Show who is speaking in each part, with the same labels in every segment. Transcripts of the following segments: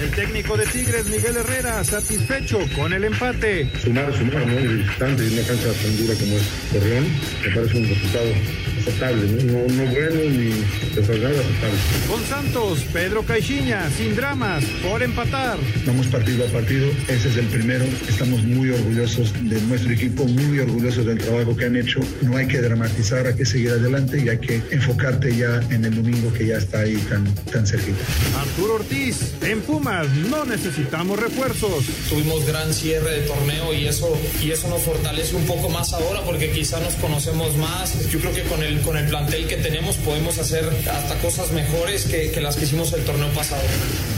Speaker 1: El técnico de Tigres, Miguel Herrera, satisfecho con el empate.
Speaker 2: Sumar, sumar, ¿no? Y visitante y una cancha tan dura como es Torreón, me parece un resultado aceptable, ¿no? No, no bueno ni desagradable, aceptable.
Speaker 1: Con Santos, Pedro Caixinha, sin dramas, por empatar.
Speaker 3: Vamos partido a partido, ese es el primero. Estamos muy orgullosos de nuestro equipo, muy orgullosos del trabajo que han hecho. No hay que dramatizar, hay que seguir adelante y hay que enfocarte ya en el domingo que ya está ahí tan, tan cerquita.
Speaker 1: Arturo Ortiz, en Pumas no necesitamos refuerzos.
Speaker 4: Tuvimos gran cierre de torneo y eso, y eso nos fortalece un poco más ahora porque quizá nos conocemos más. Yo creo que con el, con el plantel que tenemos podemos hacer hasta cosas mejores que, que las que hicimos el torneo pasado.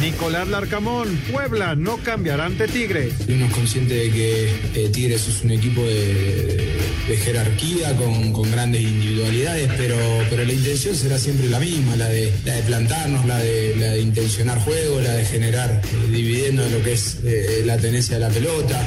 Speaker 1: Nicolás Larcamón, Puebla no cambiará ante Tigres.
Speaker 5: Uno es consciente de que eh, Tigres es un equipo de, de jerarquía con, con, grandes individualidades, pero, pero la intención será siempre la misma, la de, la de plantarnos, la de, la de intencionar juego, la de generar eh, dividiendo lo que es eh, la tenencia de la pelota.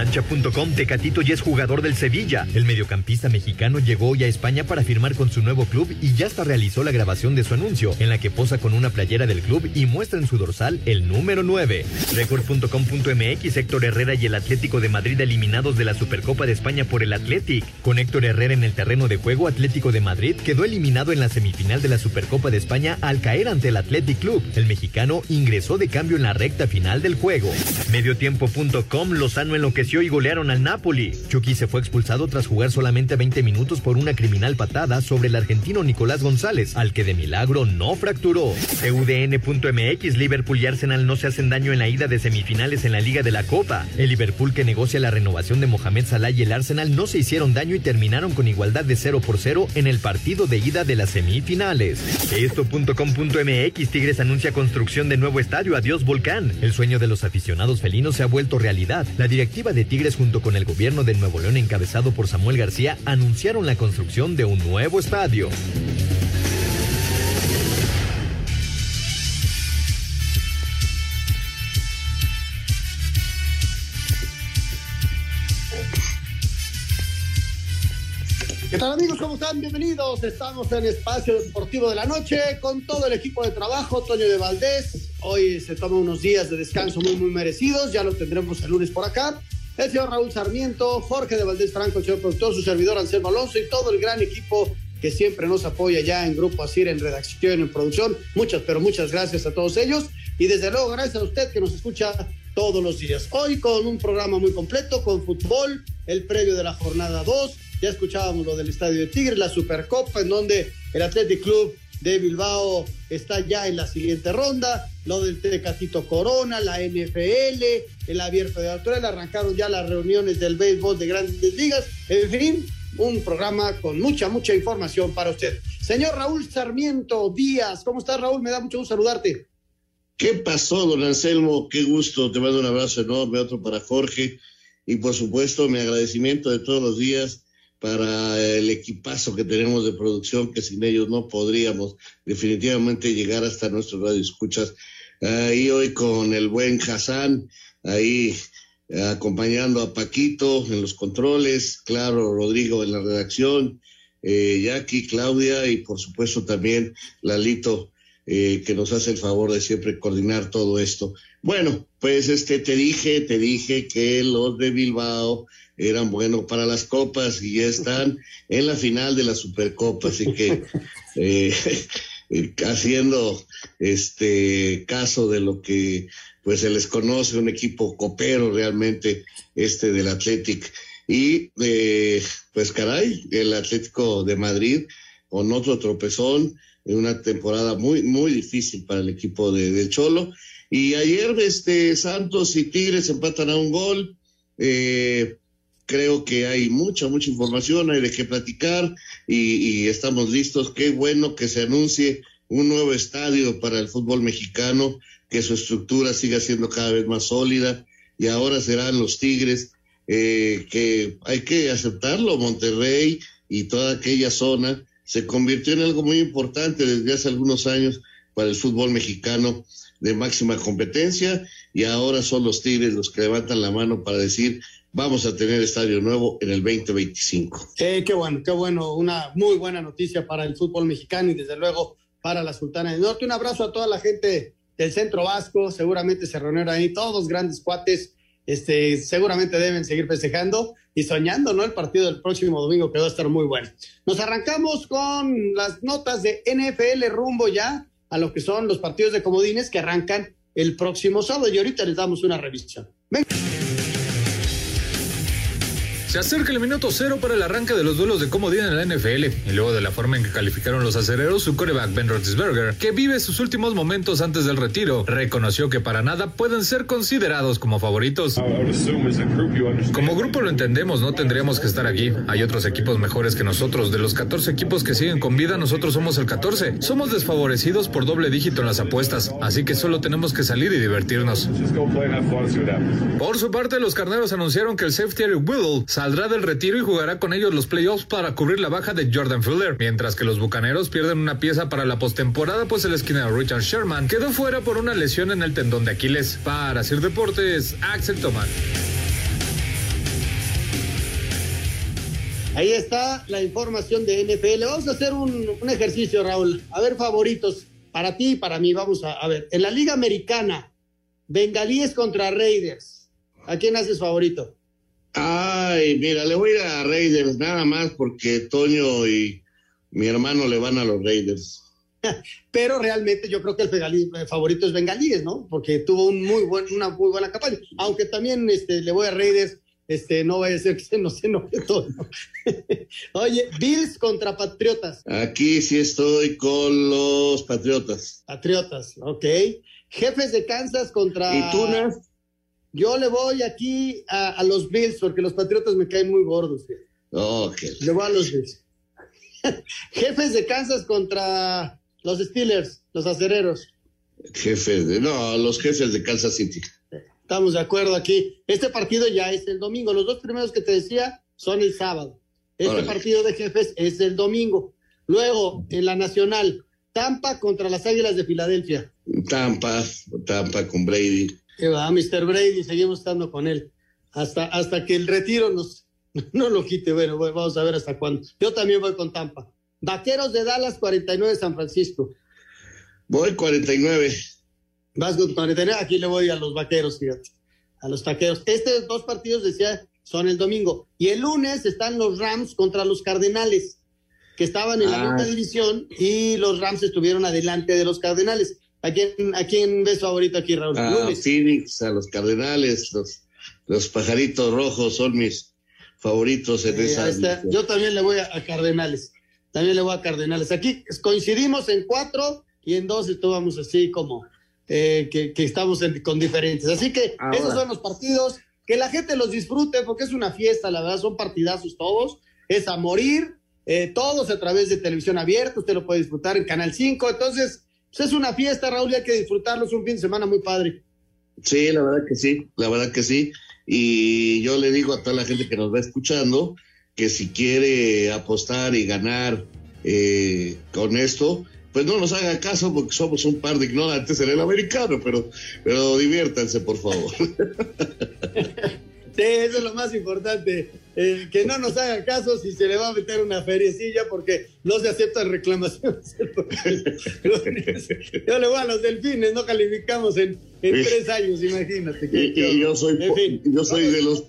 Speaker 6: Cancha.com Tecatito ya es jugador del Sevilla. El mediocampista mexicano llegó hoy a España para firmar con su nuevo club y ya hasta realizó la grabación de su anuncio, en la que posa con una playera del club y muestra en su dorsal el número 9. Record.com.mx Héctor Herrera y el Atlético de Madrid eliminados de la Supercopa de España por el Athletic. Con Héctor Herrera en el terreno de juego, Atlético de Madrid quedó eliminado en la semifinal de la Supercopa de España al caer ante el Athletic Club. El mexicano ingresó de cambio en la recta final del juego. Mediotiempo.com Lozano enloqueció y golearon al Napoli. Chucky se fue expulsado tras jugar solamente 20 minutos por una criminal patada sobre el argentino Nicolás González, al que de milagro no fracturó. CUDN.mx Liverpool y Arsenal no se hacen daño en la ida de semifinales en la Liga de la Copa. El Liverpool que negocia la renovación de Mohamed Salah y el Arsenal no se hicieron daño y terminaron con igualdad de 0 por 0 en el partido de ida de las semifinales. Esto.com.mx Tigres anuncia construcción de nuevo estadio Adiós Volcán. El sueño de los aficionados felinos se ha vuelto realidad. La directiva de Tigres junto con el gobierno de Nuevo León encabezado por Samuel García anunciaron la construcción de un nuevo estadio.
Speaker 7: ¿Qué tal amigos? ¿Cómo están? Bienvenidos. Estamos en Espacio Deportivo de la Noche con todo el equipo de trabajo, Toño de Valdés. Hoy se toma unos días de descanso muy, muy merecidos. Ya lo tendremos el lunes por acá. El señor Raúl Sarmiento, Jorge de Valdés Franco, el señor productor, su servidor Anselmo Alonso y todo el gran equipo que siempre nos apoya ya en Grupo Asir, en redacción, en producción. Muchas, pero muchas gracias a todos ellos. Y desde luego, gracias a usted que nos escucha todos los días. Hoy con un programa muy completo, con fútbol, el previo de la jornada 2 ya escuchábamos lo del Estadio de Tigres, la Supercopa, en donde el Athletic Club de Bilbao está ya en la siguiente ronda, lo del Tecatito Corona, la NFL, el abierto de Australia, arrancaron ya las reuniones del béisbol de grandes ligas, en fin, un programa con mucha, mucha información para usted. Señor Raúl Sarmiento Díaz, ¿cómo estás Raúl? Me da mucho gusto saludarte.
Speaker 8: ¿Qué pasó, don Anselmo? Qué gusto, te mando un abrazo enorme, otro para Jorge y por supuesto mi agradecimiento de todos los días para el equipazo que tenemos de producción, que sin ellos no podríamos definitivamente llegar hasta nuestros radioescuchas. Ahí hoy con el buen Hassan, ahí acompañando a Paquito en los controles, claro, Rodrigo en la redacción, eh, Jackie, Claudia y por supuesto también Lalito, eh, que nos hace el favor de siempre coordinar todo esto. Bueno, pues este te dije, te dije que los de Bilbao eran buenos para las copas y ya están en la final de la Supercopa, así que eh, haciendo este caso de lo que pues se les conoce un equipo copero realmente este del Athletic y eh, pues caray el Atlético de Madrid con otro tropezón una temporada muy, muy difícil para el equipo de, de Cholo. Y ayer este, Santos y Tigres empatan a un gol. Eh, creo que hay mucha, mucha información, hay de qué platicar y, estamos listos. Qué bueno que se anuncie un nuevo estadio para el fútbol mexicano, que su estructura siga siendo cada vez más sólida. Y ahora serán los Tigres, eh, que hay que aceptarlo, Monterrey y toda aquella zona se convirtió en algo muy importante desde hace algunos años para el fútbol mexicano de máxima competencia. Y ahora son los Tigres los que levantan la mano para decir vamos a tener estadio nuevo en el 2025.
Speaker 7: Eh, qué bueno, qué bueno, una muy buena noticia para el fútbol mexicano y desde luego para la Sultana del Norte. Un abrazo a toda la gente del Centro Vasco, seguramente se reunieron ahí todos grandes cuates, este, seguramente deben seguir festejando y soñando, ¿no? El partido del próximo domingo que va a estar muy bueno. Nos arrancamos con las notas de NFL rumbo ya a lo que son los partidos de comodines que arrancan el próximo sábado y ahorita les damos una revisión. Venga.
Speaker 9: Se acerca el minuto cero para el arranque de los duelos de comodín en la NFL y luego de la forma en que calificaron los acereros, su coreback Ben Roethlisberger, que vive sus últimos momentos antes del retiro, reconoció que para nada pueden ser considerados como favoritos. Como grupo lo entendemos, no tendríamos que estar aquí. Hay otros equipos mejores que nosotros. De los 14 equipos que siguen con vida, nosotros somos el 14. Somos desfavorecidos por doble dígito en las apuestas, así que solo tenemos que salir y divertirnos. Por su parte, los carneros anunciaron que el safety Eric Whittle saldrá del retiro y jugará con ellos los playoffs para cubrir la baja de Jordan Fuller, mientras que los bucaneros pierden una pieza para la postemporada, pues el esquinero Richard Sherman quedó fuera por una lesión en el tendón de Aquiles. Para Sir Deportes, Axel Tomás.
Speaker 7: Ahí está la información de NFL. Vamos a hacer un, un, ejercicio, Raúl. A ver, favoritos. Para ti y para mí. Vamos a, a ver. En la Liga Americana, Bengalíes contra Raiders. ¿A quién haces favorito?
Speaker 8: Ay, mira, le voy a ir a Raiders nada más porque Toño y mi hermano le van a los Raiders.
Speaker 7: Pero realmente yo creo que el, favorito es Bengalíes, ¿no? Porque tuvo un muy buen, una muy buena campaña. Aunque también este, le voy a Raiders, este, no vaya a ser que se nos enoje todo. Oye, Bills contra Patriotas.
Speaker 8: Aquí sí estoy con los Patriotas.
Speaker 7: Patriotas, ok. Jefes de Kansas contra.
Speaker 8: ¿Y Tunas?
Speaker 7: Yo le voy aquí a, a, los Bills porque los Patriotas me caen muy gordos.
Speaker 8: Okay.
Speaker 7: Le voy a los Bills. Jefes de Kansas contra los Steelers, los acereros.
Speaker 8: Jefes de, no, los jefes de Kansas City.
Speaker 7: Estamos de acuerdo aquí. Este partido ya es el domingo. Los dos primeros que te decía son el sábado. Este Órale. partido de jefes es el domingo. Luego, en la nacional, Tampa contra las Águilas de Filadelfia.
Speaker 8: Tampa, Tampa con Brady.
Speaker 7: Que va, Mr. Brady, seguimos estando con él. Hasta, hasta que el retiro nos no lo quite. Bueno, vamos a ver hasta cuándo. Yo también voy con Tampa. Vaqueros de Dallas, 49 San Francisco.
Speaker 8: Voy 49.
Speaker 7: Vas con 49. Aquí le voy a los vaqueros, fíjate. A los taqueros. Estos dos partidos, decía, son el domingo. Y el lunes están los Rams contra los Cardenales, que estaban en ah. la quinta división y los Rams estuvieron adelante de los Cardenales. ¿A quién, a quién ves favorito aquí, Raúl?
Speaker 8: A lunes. Phoenix, a los Cardenales, los, los pajaritos rojos son mis favoritos en
Speaker 7: Eh,
Speaker 8: esa.
Speaker 7: está. Yo también le voy a, a Cardenales. También le voy a Cardenales. Aquí coincidimos en cuatro y en dos estuvamos así como eh, que, que, estamos en, con diferentes. Así que
Speaker 8: Ahora.
Speaker 7: esos son los partidos. Que la gente los disfrute porque es una fiesta, la verdad, son partidazos todos. Es a morir, eh, todos a través de televisión abierta. Usted lo puede disfrutar en Canal 5. Entonces, pues es una fiesta, Raúl, y hay que disfrutarlo. Es un fin de semana muy padre.
Speaker 8: Sí, la verdad que sí, la verdad que sí. Y yo le digo a toda la gente que nos va escuchando que si quiere apostar y ganar eh, con esto, pues no nos haga caso porque somos un par de ignorantes en el americano, pero, pero diviértanse, por favor.
Speaker 7: Eso es lo más importante. Eh, que no nos haga caso si se le va a meter una feriecilla porque no se aceptan reclamaciones. yo le voy a los delfines, no calificamos en, en tres años, imagínate.
Speaker 8: Y, y yo soy,
Speaker 7: en fin,
Speaker 8: yo soy
Speaker 7: vamos,
Speaker 8: de los,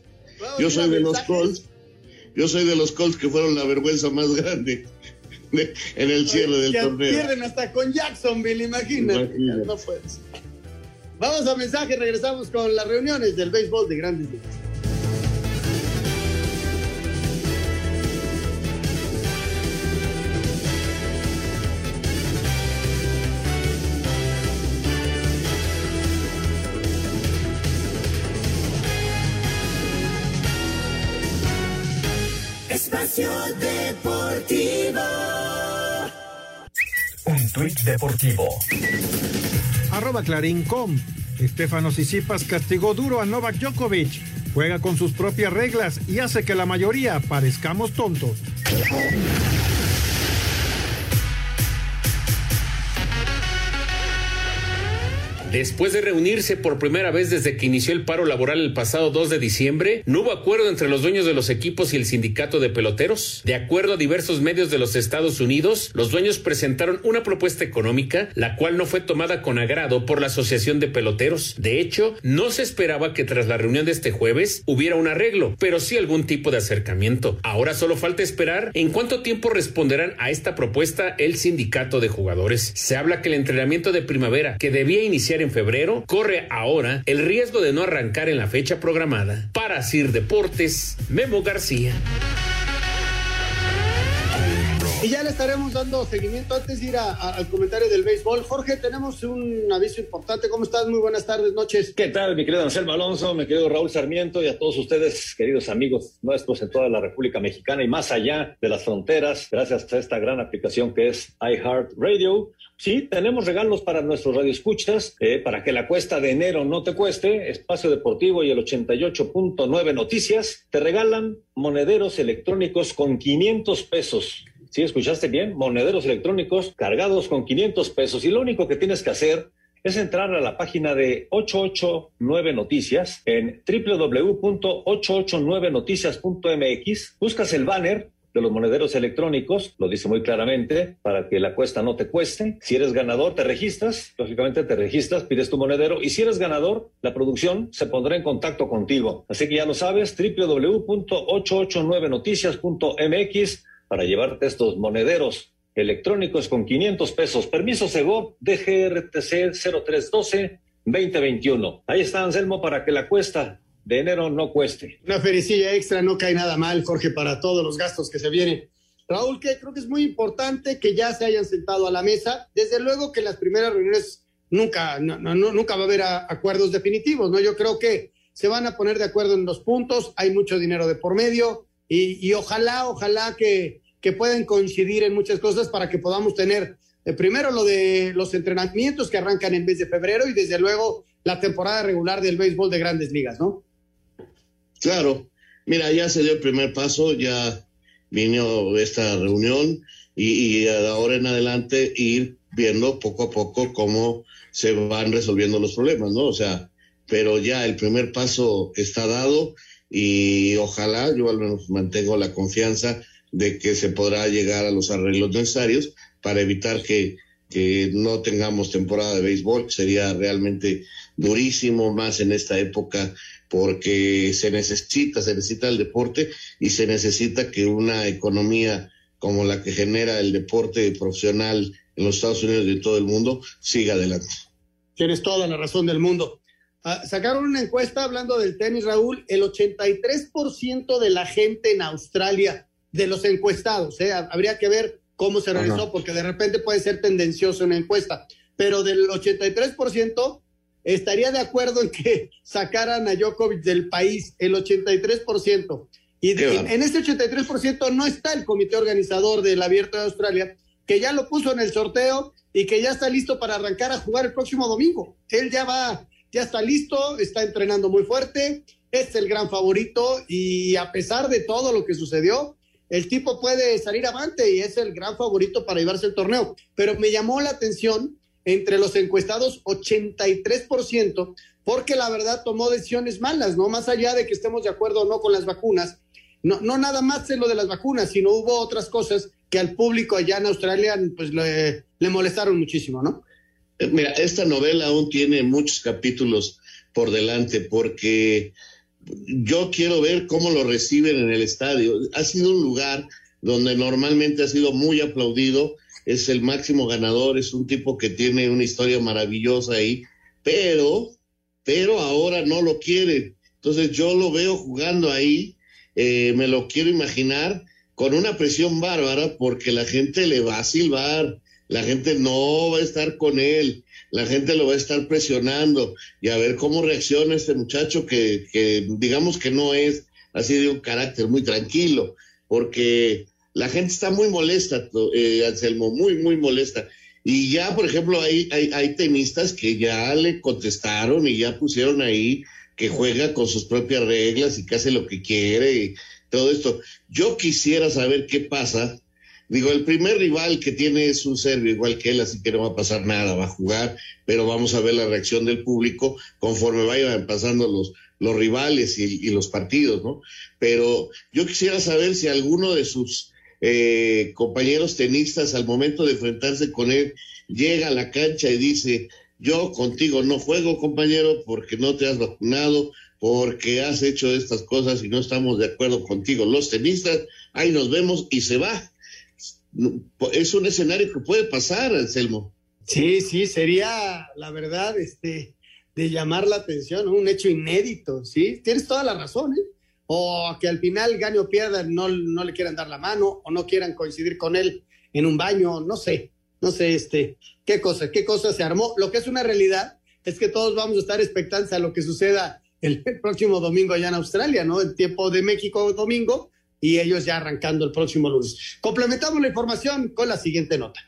Speaker 8: yo soy de los Colts, yo soy de los Colts que fueron la vergüenza más grande de, en el cierre del torneo.
Speaker 7: Pierden hasta con Jacksonville, imagínate.
Speaker 8: Imagínate.
Speaker 7: No puedes. Vamos a mensaje, regresamos con las reuniones del béisbol de grandes ligas.
Speaker 6: Un tuit deportivo.
Speaker 1: Arroba Clarín.com. Estefano Sisipas castigó duro a Novak Djokovic. Juega con sus propias reglas y hace que la mayoría parezcamos tontos.
Speaker 10: Después de reunirse por primera vez desde que inició el paro laboral el pasado 2 de diciembre, no hubo acuerdo entre los dueños de los equipos y el sindicato de peloteros. De acuerdo a diversos medios de los Estados Unidos, los dueños presentaron una propuesta económica, la cual no fue tomada con agrado por la Asociación de Peloteros. De hecho, no se esperaba que tras la reunión de este jueves hubiera un arreglo, pero sí algún tipo de acercamiento. Ahora solo falta esperar en cuánto tiempo responderán a esta propuesta el sindicato de jugadores. Se habla que el entrenamiento de primavera, que debía iniciar en febrero, corre ahora el riesgo de no arrancar en la fecha programada. Para Sir Deportes, Memo García.
Speaker 7: Y ya le estaremos dando seguimiento antes de ir al comentario del béisbol. Jorge, tenemos un aviso importante. ¿Cómo estás? Muy buenas tardes, noches.
Speaker 11: ¿Qué tal, mi querido Anselmo Alonso, mi querido Raúl Sarmiento y a todos ustedes, queridos amigos nuestros en toda la República Mexicana y más allá de las fronteras, gracias a esta gran aplicación que es iHeartRadio. Sí, tenemos regalos para nuestros radioescuchas, eh, para que la cuesta de enero no te cueste. Espacio Deportivo y el 88.9 Noticias te regalan monederos electrónicos con 500 pesos. ¿Sí escuchaste bien? Monederos electrónicos cargados con 500 pesos. Y lo único que tienes que hacer es entrar a la página de 889 Noticias en www.889noticias.mx. Buscas el banner de los monederos electrónicos, lo dice muy claramente, para que la cuesta no te cueste. Si eres ganador, te registras, lógicamente te registras, pides tu monedero y si eres ganador, la producción se pondrá en contacto contigo. Así que ya lo sabes, www.889noticias.mx para llevarte estos monederos electrónicos con 500 pesos. Permiso Segov DGRTC 0312-2021. Ahí está, Anselmo, para que la cuesta de enero no cueste.
Speaker 7: Una fericilla extra no cae nada mal, Jorge, para todos los gastos que se vienen. Raúl, que creo que es muy importante que ya se hayan sentado a la mesa. Desde luego que las primeras reuniones nunca, no, no, nunca va a haber a, acuerdos definitivos, ¿no? Yo creo que se van a poner de acuerdo en los puntos, hay mucho dinero de por medio y, y ojalá, ojalá que, que puedan coincidir en muchas cosas para que podamos tener eh, primero lo de los entrenamientos que arrancan en mes de febrero y desde luego la temporada regular del béisbol de grandes ligas, ¿no?
Speaker 8: Claro, mira, ya se dio el primer paso, ya vino esta reunión y, y ahora en adelante ir viendo poco a poco cómo se van resolviendo los problemas, ¿no? O sea, pero ya el primer paso está dado y ojalá yo al menos mantengo la confianza de que se podrá llegar a los arreglos necesarios para evitar que, que no tengamos temporada de béisbol, sería realmente durísimo más en esta época porque se necesita, se necesita el deporte y se necesita que una economía como la que genera el deporte profesional en los Estados Unidos y en todo el mundo siga adelante.
Speaker 7: Tienes toda la razón del mundo. Uh, sacaron una encuesta hablando del tenis, Raúl, el 83% de la gente en Australia, de los encuestados, ¿eh? habría que ver cómo se realizó, Ajá. porque de repente puede ser tendencioso una encuesta, pero del 83% estaría de acuerdo en que sacaran a Djokovic del país, el 83%. Y de, en, en este 83% no está el comité organizador del Abierto de Australia, que ya lo puso en el sorteo y que ya está listo para arrancar a jugar el próximo domingo. Él ya va, ya está listo, está entrenando muy fuerte, es el gran favorito y a pesar de todo lo que sucedió, el tipo puede salir avante y es el gran favorito para llevarse el torneo. Pero me llamó la atención entre los encuestados 83%, porque la verdad tomó decisiones malas, ¿no? Más allá de que estemos de acuerdo o no con las vacunas, no, nada más en lo de las vacunas, sino hubo otras cosas que al público allá en Australia pues le, le molestaron muchísimo, ¿no?
Speaker 8: Mira, esta novela aún tiene muchos capítulos por delante porque yo quiero ver cómo lo reciben en el estadio. Ha sido un lugar donde normalmente ha sido muy aplaudido, es el máximo ganador, es un tipo que tiene una historia maravillosa ahí, pero, pero ahora no lo quiere. Entonces yo lo veo jugando ahí, eh, me lo quiero imaginar con una presión bárbara porque la gente le va a silbar, la gente no va a estar con él, la gente lo va a estar presionando y a ver cómo reacciona este muchacho que, que digamos que no es así de un carácter muy tranquilo. porque la gente está muy molesta, eh, Anselmo, muy, muy molesta. Y ya, por ejemplo, hay, hay, hay tenistas que ya le contestaron y ya pusieron ahí que juega con sus propias reglas y que hace lo que quiere y todo esto. Yo quisiera saber qué pasa. Digo, el primer rival que tiene es un serbio igual que él, así que no va a pasar nada, va a jugar, pero vamos a ver la reacción del público conforme vayan pasando los, los rivales y, los partidos, ¿no? Pero yo quisiera saber si alguno de sus eh, compañeros tenistas al momento de enfrentarse con él llega a la cancha y dice, yo contigo no juego, compañero, porque no te has vacunado, porque has hecho estas cosas y no estamos de acuerdo contigo. Los tenistas, ahí nos vemos y se va. Es un escenario que puede pasar, Anselmo.
Speaker 7: Sí, sí, sería, la verdad, este, de llamar la atención, un hecho inédito, ¿sí? Tienes toda la razón, ¿eh? O que al final gane o pierda, no, no le quieran dar la mano o no quieran coincidir con él en un baño, no sé no sé, este, qué cosa, qué cosa se armó. Lo que es una realidad es que todos vamos a estar expectantes a lo que suceda el, próximo domingo allá en Australia, ¿no? El tiempo de México domingo y ellos ya arrancando el próximo lunes. Complementamos la información con la siguiente nota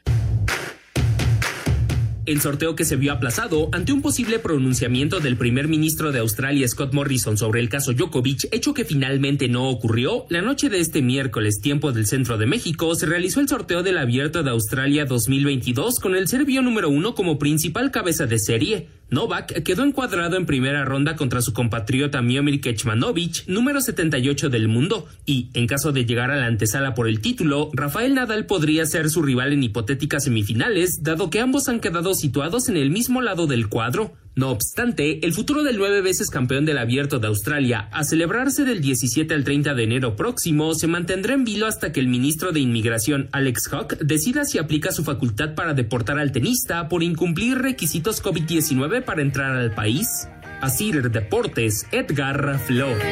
Speaker 12: el sorteo que se vio aplazado ante un posible pronunciamiento del primer ministro de Australia Scott Morrison sobre el caso Djokovic, hecho que finalmente no ocurrió, la noche de este miércoles, tiempo del centro de México, se realizó el sorteo del Abierto de Australia 2022 con el serbio número uno como principal cabeza de serie. Novak quedó encuadrado en primera ronda contra su compatriota Miomir Kecmanovic, número 78 del mundo, y, en caso de llegar a la antesala por el título, Rafael Nadal podría ser su rival en hipotéticas semifinales, dado que ambos han quedado situados en el mismo lado del cuadro. No obstante, el futuro del nueve veces campeón del Abierto de Australia, a celebrarse del 17 al 30 de enero próximo, se mantendrá en vilo hasta que el ministro de Inmigración, Alex Hawk, decida si aplica su facultad para deportar al tenista por incumplir requisitos COVID-19 para entrar al país. Asir Deportes, Edgar Flores.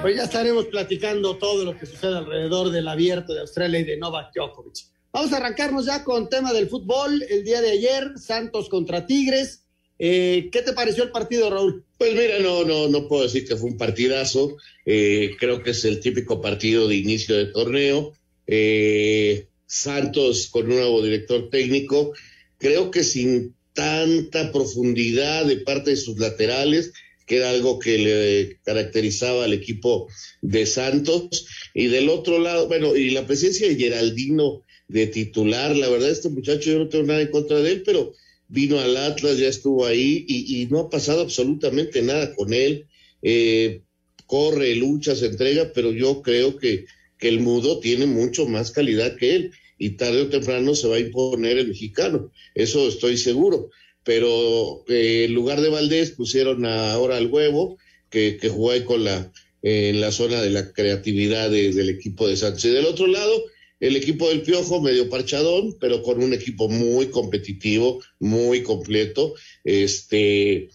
Speaker 7: Pues ya estaremos platicando todo lo que sucede alrededor del Abierto de Australia y de Novak Djokovic. Vamos a arrancarnos ya con tema del fútbol. El día de ayer, Santos contra Tigres. Eh, ¿Qué te pareció el partido, Raúl?
Speaker 8: Pues mira, no, no, no puedo decir que fue un partidazo. Eh, creo que es el típico partido de inicio de torneo. Eh, Santos con un nuevo director técnico. Creo que sin tanta profundidad de parte de sus laterales, que era algo que le caracterizaba al equipo de Santos. Y del otro lado, bueno, y la presencia de Geraldino de titular. La verdad, este muchacho yo no tengo nada en contra de él, pero vino al Atlas, ya estuvo ahí y, no ha pasado absolutamente nada con él. Eh, corre, lucha, se entrega, pero yo creo que, que el mudo tiene mucho más calidad que él y tarde o temprano se va a imponer el mexicano. Eso estoy seguro. Pero eh, en lugar de Valdés pusieron ahora al huevo, que, que jugó ahí con la, en la zona de la creatividad del equipo de Sánchez. Y del otro lado, el equipo del Piojo medio parchadón, pero con un equipo muy competitivo, muy completo, este,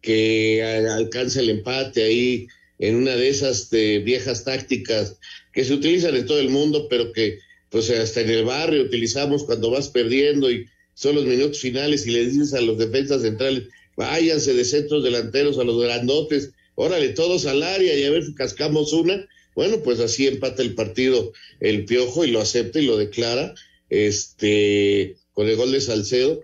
Speaker 8: que alcanza el empate ahí en una de esas de viejas tácticas que se utilizan en todo el mundo, pero que pues hasta en el barrio utilizamos cuando vas perdiendo y son los minutos finales y le dices a los defensas centrales, váyanse de centros delanteros a los grandotes, órale, todos al área y a ver si cascamos una, bueno, pues así empata el partido el Piojo y lo acepta y lo declara, este, con el gol de Salcedo.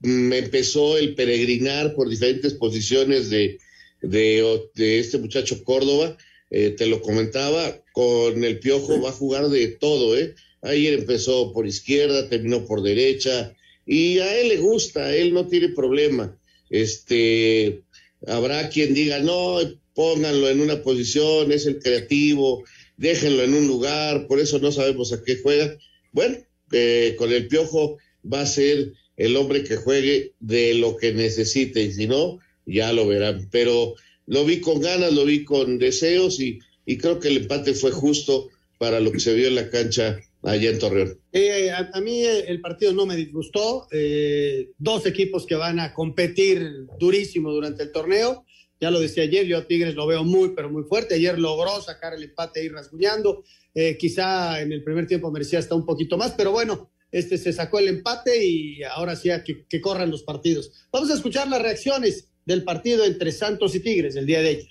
Speaker 8: Me empezó el peregrinar por diferentes posiciones de, de, este muchacho Córdoba, eh, te lo comentaba, con el Piojo va a jugar de todo, ¿eh? Ayer empezó por izquierda, terminó por derecha, y a él le gusta, él no tiene problema. Este, habrá quien diga, no, pónganlo en una posición, es el creativo, déjenlo en un lugar, por eso no sabemos a qué juega. Bueno, eh, con el piojo va a ser el hombre que juegue de lo que necesite y si no, ya lo verán. Pero lo vi con ganas, lo vi con deseos y, y creo que el empate fue justo para lo que se vio en la cancha allá en Torreón.
Speaker 7: Eh, a, mí el partido no me disgustó. Eh, dos equipos que van a competir durísimo durante el torneo. Ya lo decía ayer, yo a Tigres lo veo muy, pero muy fuerte. Ayer logró sacar el empate y rasguñando. Eh, quizá en el primer tiempo merecía hasta un poquito más, pero bueno, este se sacó el empate y ahora sí a que, corran los partidos. Vamos a escuchar las reacciones del partido entre Santos y Tigres el día de ayer.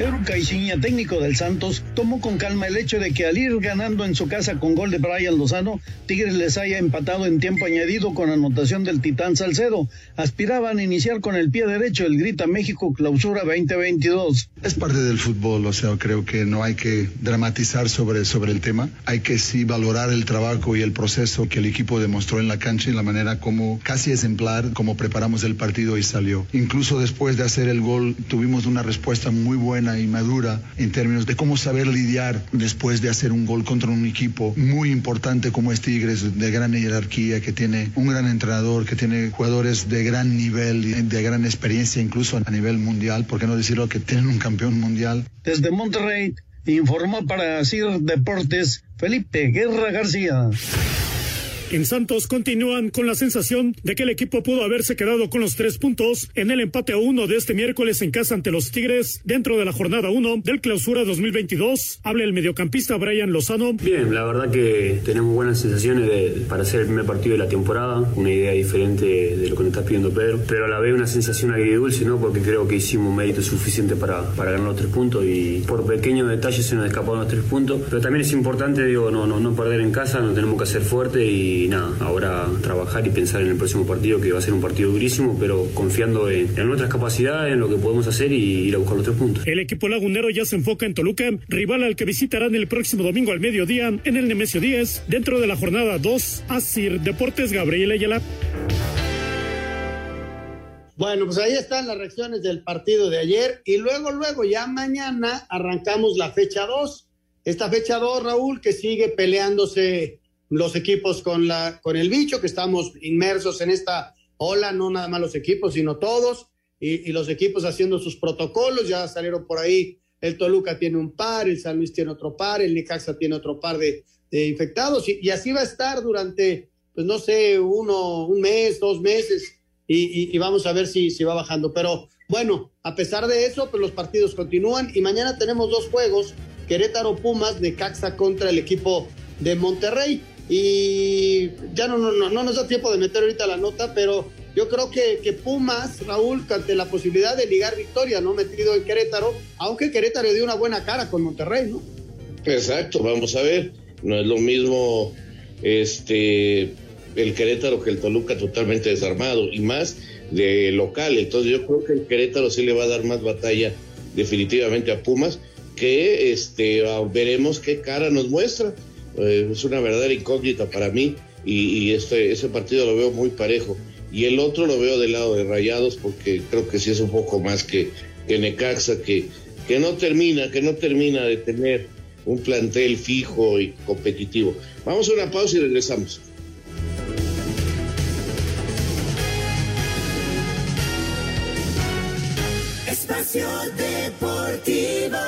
Speaker 13: Pedro Caixinha, técnico del Santos, tomó con calma el hecho de que al ir ganando en su casa con gol de Brian Lozano, Tigres les haya empatado en tiempo añadido con anotación del Titán Salcedo. Aspiraban a iniciar con el pie derecho el Grita México Clausura 2022.
Speaker 3: Es parte del fútbol, o sea, creo que no hay que dramatizar sobre, sobre el tema. Hay que sí valorar el trabajo y el proceso que el equipo demostró en la cancha y la manera como casi ejemplar, como preparamos el partido y salió. Incluso después de hacer el gol, tuvimos una respuesta muy buena y madura en términos de cómo saber lidiar después de hacer un gol contra un equipo muy importante como es Tigres, de gran jerarquía, que tiene un gran entrenador, que tiene jugadores de gran nivel de gran experiencia, incluso a nivel mundial, por qué no decirlo que tienen un campeón mundial.
Speaker 13: Desde Monterrey informó para CIR Deportes Felipe Guerra García.
Speaker 14: En Santos continúan con la sensación de que el equipo pudo haberse quedado con los tres puntos en el empate a uno de este miércoles en casa ante los Tigres dentro de la jornada 1 del clausura 2022. Habla el mediocampista Brian Lozano.
Speaker 15: Bien, la verdad que tenemos buenas sensaciones de, para hacer el primer partido de la temporada, una idea diferente de lo que nos está pidiendo Pedro, pero a la vez una sensación agridulce, ¿no? Porque creo que hicimos mérito suficiente para, para ganar los tres puntos y por pequeños detalles se nos escaparon los tres puntos, pero también es importante, digo, no, no, no perder en casa, no tenemos que hacer fuerte y y nada, ahora trabajar y pensar en el próximo partido que va a ser un partido durísimo, pero confiando en, nuestras capacidades, en lo que podemos hacer y ir a buscar los tres puntos.
Speaker 14: El equipo lagunero ya se enfoca en Toluca, rival al que visitarán el próximo domingo al mediodía en el Nemesio 10, dentro de la jornada 2, Asir Deportes Gabriel Ayala.
Speaker 7: Bueno, pues ahí están las reacciones del partido de ayer y luego, luego, ya mañana arrancamos la fecha 2. Esta fecha 2, Raúl, que sigue peleándose los equipos con, la, con el bicho, que estamos inmersos en esta ola, no nada más los equipos, sino todos, y, los equipos haciendo sus protocolos, ya salieron por ahí, el Toluca tiene un par, el San Luis tiene otro par, el Nicaxa tiene otro par de, infectados, y, así va a estar durante, pues no sé, uno, un mes, dos meses, y, vamos a ver si, si va bajando. Pero bueno, a pesar de eso, pues los partidos continúan, y mañana tenemos dos juegos, Querétaro Pumas, de Caxa contra el equipo de Monterrey. Y ya no, no, no, nos da tiempo de meter ahorita la nota, pero yo creo que, que Pumas, Raúl, ante la posibilidad de ligar victoria, ¿no? Metido en Querétaro, aunque Querétaro dio una buena cara con Monterrey, ¿no?
Speaker 8: Exacto, vamos a ver. No es lo mismo este el Querétaro que el Toluca totalmente desarmado y más de local. Entonces yo creo que el Querétaro sí le va a dar más batalla definitivamente a Pumas, que este veremos qué cara nos muestra. Eh, es una verdadera incógnita para mí y, este, ese partido lo veo muy parejo. Y el otro lo veo del lado de Rayados porque creo que sí es un poco más que, que Necaxa, que, que no termina, que no termina de tener un plantel fijo y competitivo. Vamos a una pausa y regresamos.
Speaker 16: Espacio Deportivo.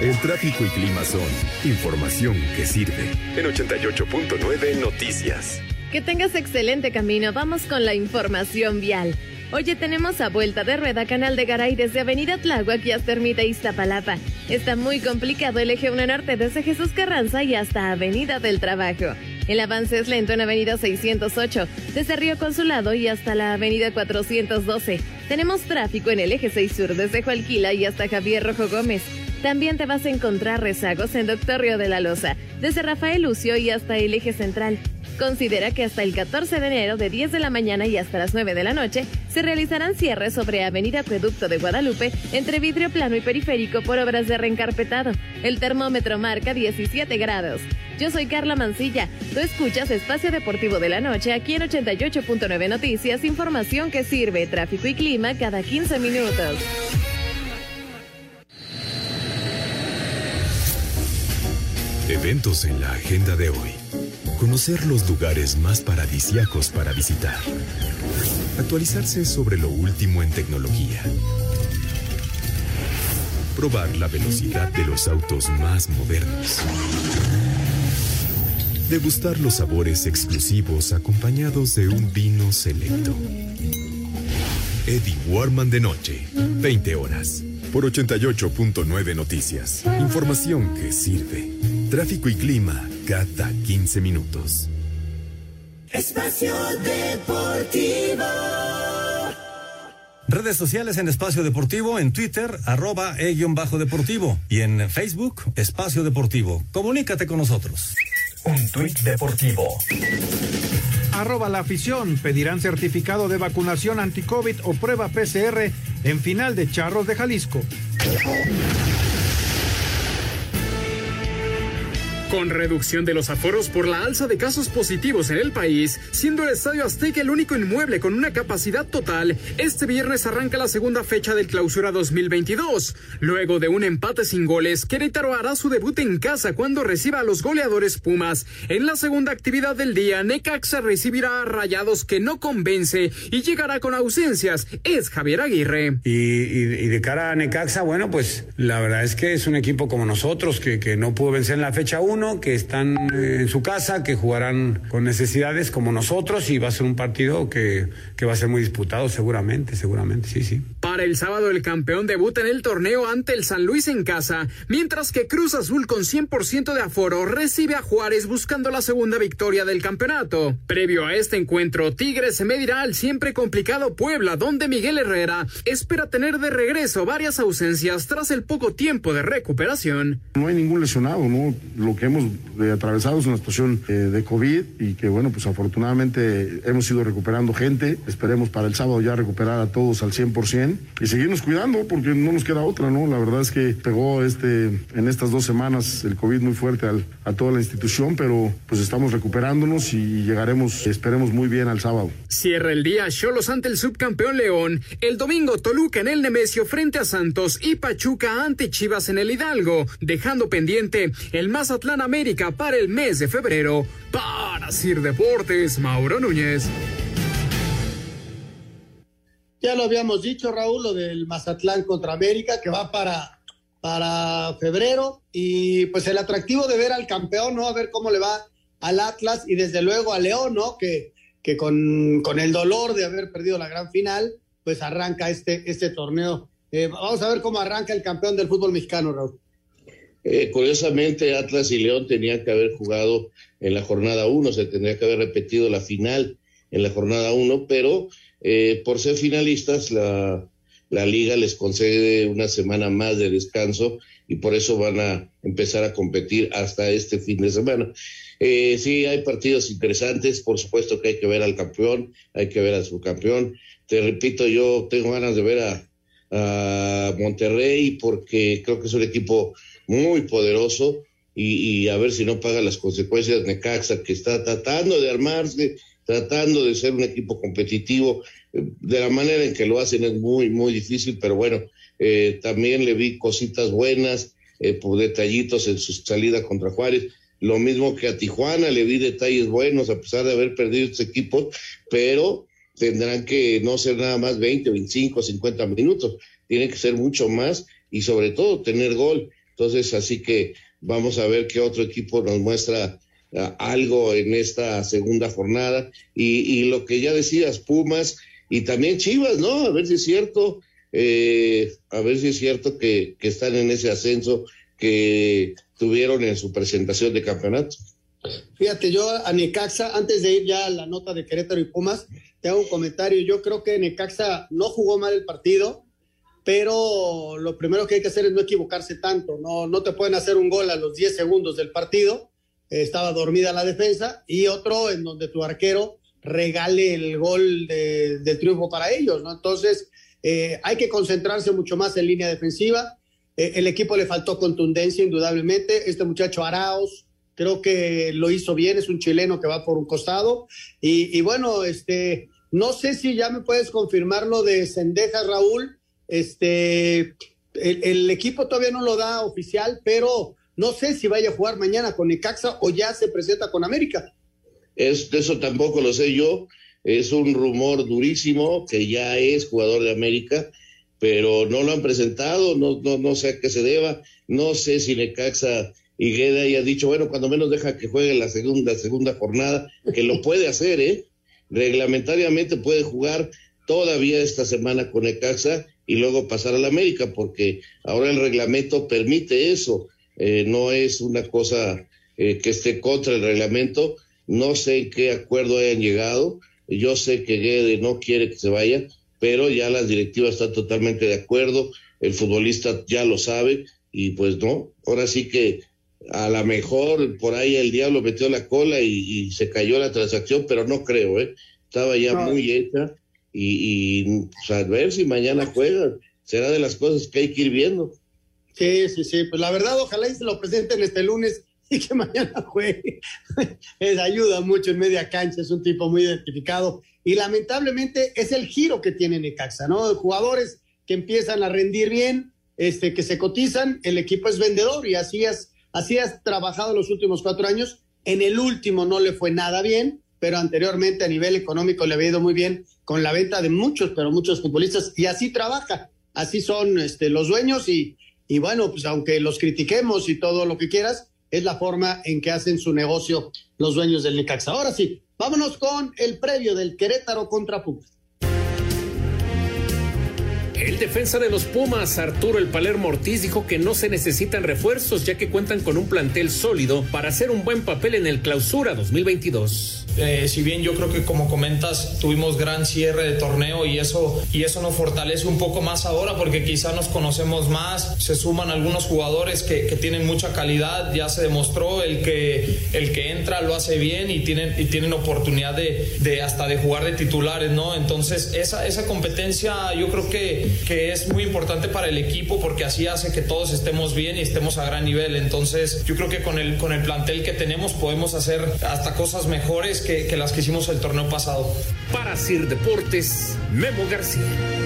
Speaker 17: El tráfico y clima son información que sirve. En 88.9 Noticias.
Speaker 18: Que tengas excelente camino. Vamos con la información vial. Oye, tenemos a vuelta de rueda Canal de Garay desde Avenida Tláhuac y hasta Ermita Iztapalapa. Está muy complicado el eje 1 norte desde Jesús Carranza y hasta Avenida del Trabajo. El avance es lento en Avenida 608, desde Río Consulado y hasta la Avenida 412. Tenemos tráfico en el eje 6 sur desde Joalquila y hasta Javier Rojo Gómez. También te vas a encontrar rezagos en Doctor Río de la Loza, desde Rafael Lucio y hasta el eje central. Considera que hasta el 14 de enero de 10 de la mañana y hasta las 9 de la noche se realizarán cierres sobre Avenida Acueducto de Guadalupe entre vidrio plano y periférico por obras de reencarpetado. El termómetro marca 17 grados. Yo soy Carla Mancilla. Tú escuchas Espacio Deportivo de la Noche aquí en 88.9 Noticias, información que sirve, tráfico y clima cada 15 minutos.
Speaker 17: Eventos en la agenda de hoy. Conocer los lugares más paradisiacos para visitar. Actualizarse sobre lo último en tecnología. Probar la velocidad de los autos más modernos. Degustar los sabores exclusivos acompañados de un vino selecto. Eddie Warman de noche, 20 horas. Por 88.9 Noticias. Información que sirve. Tráfico y clima cada 15 minutos.
Speaker 16: Espacio Deportivo.
Speaker 19: Redes sociales en Espacio Deportivo, en Twitter, arroba e-deportivo y en Facebook, Espacio Deportivo. Comunícate con nosotros.
Speaker 17: Un tuit deportivo.
Speaker 1: Arroba la afición. Pedirán certificado de vacunación anti-COVID o prueba PCR en final de Charros de Jalisco.
Speaker 20: Con reducción de los aforos por la alza de casos positivos en el país, siendo el Estadio Azteca el único inmueble con una capacidad total, este viernes arranca la segunda fecha del clausura 2022. Luego de un empate sin goles, Querétaro hará su debut en casa cuando reciba a los goleadores Pumas. En la segunda actividad del día, Necaxa recibirá a Rayados que no convence y llegará con ausencias. Es Javier Aguirre.
Speaker 21: Y, de cara a Necaxa, bueno, pues la verdad es que es un equipo como nosotros que, que no pudo vencer en la fecha 1 que están en su casa, que jugarán con necesidades como nosotros y va a ser un partido que, que va a ser muy disputado seguramente, seguramente, sí, sí.
Speaker 20: Para el sábado el campeón debuta en el torneo ante el San Luis en casa, mientras que Cruz Azul con 100% de aforo recibe a Juárez buscando la segunda victoria del campeonato. Previo a este encuentro, Tigres se medirá al siempre complicado Puebla, donde Miguel Herrera espera tener de regreso varias ausencias tras el poco tiempo de recuperación.
Speaker 22: No hay ningún lesionado, ¿no? Lo que hemos eh, atravesado es una situación eh, de COVID y que bueno, pues afortunadamente hemos ido recuperando gente. Esperemos para el sábado ya recuperar a todos al 100% y seguirnos cuidando porque no nos queda otra, ¿no? La verdad es que pegó este, en estas dos semanas el COVID muy fuerte al, a toda la institución, pero pues estamos recuperándonos y llegaremos, esperemos muy bien al sábado.
Speaker 20: Cierra el día Cholos ante el subcampeón León. El domingo Toluca en el Nemesio frente a Santos y Pachuca ante Chivas en el Hidalgo, dejando pendiente el Mazatlán América para el mes de febrero. Para Sir Deportes, Mauro Núñez.
Speaker 7: Ya lo habíamos dicho, Raúl, lo del Mazatlán contra América, que va para, para febrero. Y pues el atractivo de ver al campeón, ¿no? A ver cómo le va al Atlas y desde luego a León, ¿no? Que, que con, con el dolor de haber perdido la gran final, pues arranca este, este torneo. Eh, vamos a ver cómo arranca el campeón del fútbol mexicano, Raúl.
Speaker 8: Eh, curiosamente, Atlas y León tenían que haber jugado en la jornada 1, se tendría que haber repetido la final en la jornada 1, pero eh, por ser finalistas, la, la liga les concede una semana más de descanso y por eso van a empezar a competir hasta este fin de semana. Eh, sí, hay partidos interesantes, por supuesto que hay que ver al campeón, hay que ver al subcampeón. Te repito, yo tengo ganas de ver a, a Monterrey porque creo que es un equipo muy poderoso y, a ver si no paga las consecuencias Necaxa, que está tratando de armarse, tratando de ser un equipo competitivo. De la manera en que lo hacen es muy, muy difícil, pero bueno, eh, también le vi cositas buenas, eh, por detallitos en su salida contra Juárez. Lo mismo que a Tijuana, le vi detalles buenos a pesar de haber perdido este equipo, pero tendrán que no ser nada más 20, 25, 50 minutos, tiene que ser mucho más y sobre todo tener gol. Entonces, así que vamos a ver qué otro equipo nos muestra algo en esta segunda jornada. Y, y, lo que ya decías, Pumas y también Chivas, ¿no? A ver si es cierto, eh, a ver si es cierto que, que, están en ese ascenso que tuvieron en su presentación de campeonato.
Speaker 7: Fíjate, yo a Necaxa, antes de ir ya a la nota de Querétaro y Pumas, te hago un comentario. Yo creo que Necaxa no jugó mal el partido, pero lo primero que hay que hacer es no equivocarse tanto. No, no te pueden hacer un gol a los 10 segundos del partido estaba dormida la defensa, y otro en donde tu arquero regale el gol de, triunfo para ellos, ¿no? Entonces, eh, hay que concentrarse mucho más en línea defensiva. Eh, el equipo le faltó contundencia, indudablemente. Este muchacho Araos, creo que lo hizo bien, es un chileno que va por un costado. Y, y bueno, este, no sé si ya me puedes confirmar lo de Sendejas, Raúl. Este, el, equipo todavía no lo da oficial, pero no sé si vaya a jugar mañana con Necaxa o ya se presenta con América.
Speaker 8: Es, eso tampoco lo sé yo. Es un rumor durísimo que ya es jugador de América, pero no lo han presentado, no, no, no sé a qué se deba. No sé si Necaxa y Gueda haya dicho, bueno, cuando menos deja que juegue la segunda, segunda jornada, que lo puede hacer, ¿eh? Reglamentariamente puede jugar todavía esta semana con Necaxa y luego pasar a la América, porque ahora el reglamento permite eso. Eh, no es una cosa eh, que esté contra el reglamento, no sé en qué acuerdo hayan llegado, yo sé que Guede no quiere que se vaya, pero ya las directivas están totalmente de acuerdo, el futbolista ya lo sabe y pues no, ahora sí que a lo mejor por ahí el diablo metió la cola y, se cayó la transacción, pero no creo, ¿eh? Estaba ya muy hecha y, y pues, a ver si mañana juegan. Será de las cosas que hay que ir viendo.
Speaker 7: Sí, sí, sí. Pues la verdad, ojalá y se lo presenten este lunes y que mañana juegue. es, ayuda mucho en media cancha, es un tipo muy identificado. Y lamentablemente es el giro que tiene Necaxa, ¿no? Jugadores que empiezan a rendir bien, este, que se cotizan, el equipo es vendedor y así has, así has trabajado los últimos cuatro años. En el último no le fue nada bien, pero anteriormente a nivel económico le había ido muy bien con la venta de muchos, pero muchos futbolistas y así trabaja. Así son este, los dueños y, y bueno, pues aunque los critiquemos y todo lo que quieras, es la forma en que hacen su negocio los dueños del Necaxa. Ahora sí, vámonos con el previo del Querétaro contra Pumas.
Speaker 10: El defensa de los Pumas, Arturo El Palermo Ortiz, dijo que no se necesitan refuerzos ya que cuentan con un plantel sólido para hacer un buen papel en el clausura 2022.
Speaker 23: Eh, si bien yo creo que como comentas tuvimos gran cierre de torneo y eso y eso nos fortalece un poco más ahora porque quizá nos conocemos más se suman algunos jugadores que, que, tienen mucha calidad ya se demostró el que el que entra lo hace bien y tienen y tienen oportunidad de, de hasta de jugar de titulares no entonces esa esa competencia yo creo que, que es muy importante para el equipo porque así hace que todos estemos bien y estemos a gran nivel entonces yo creo que con el con el plantel que tenemos podemos hacer hasta cosas mejores que, las que hicimos el torneo pasado.
Speaker 10: Para Sir Deportes, Memo García.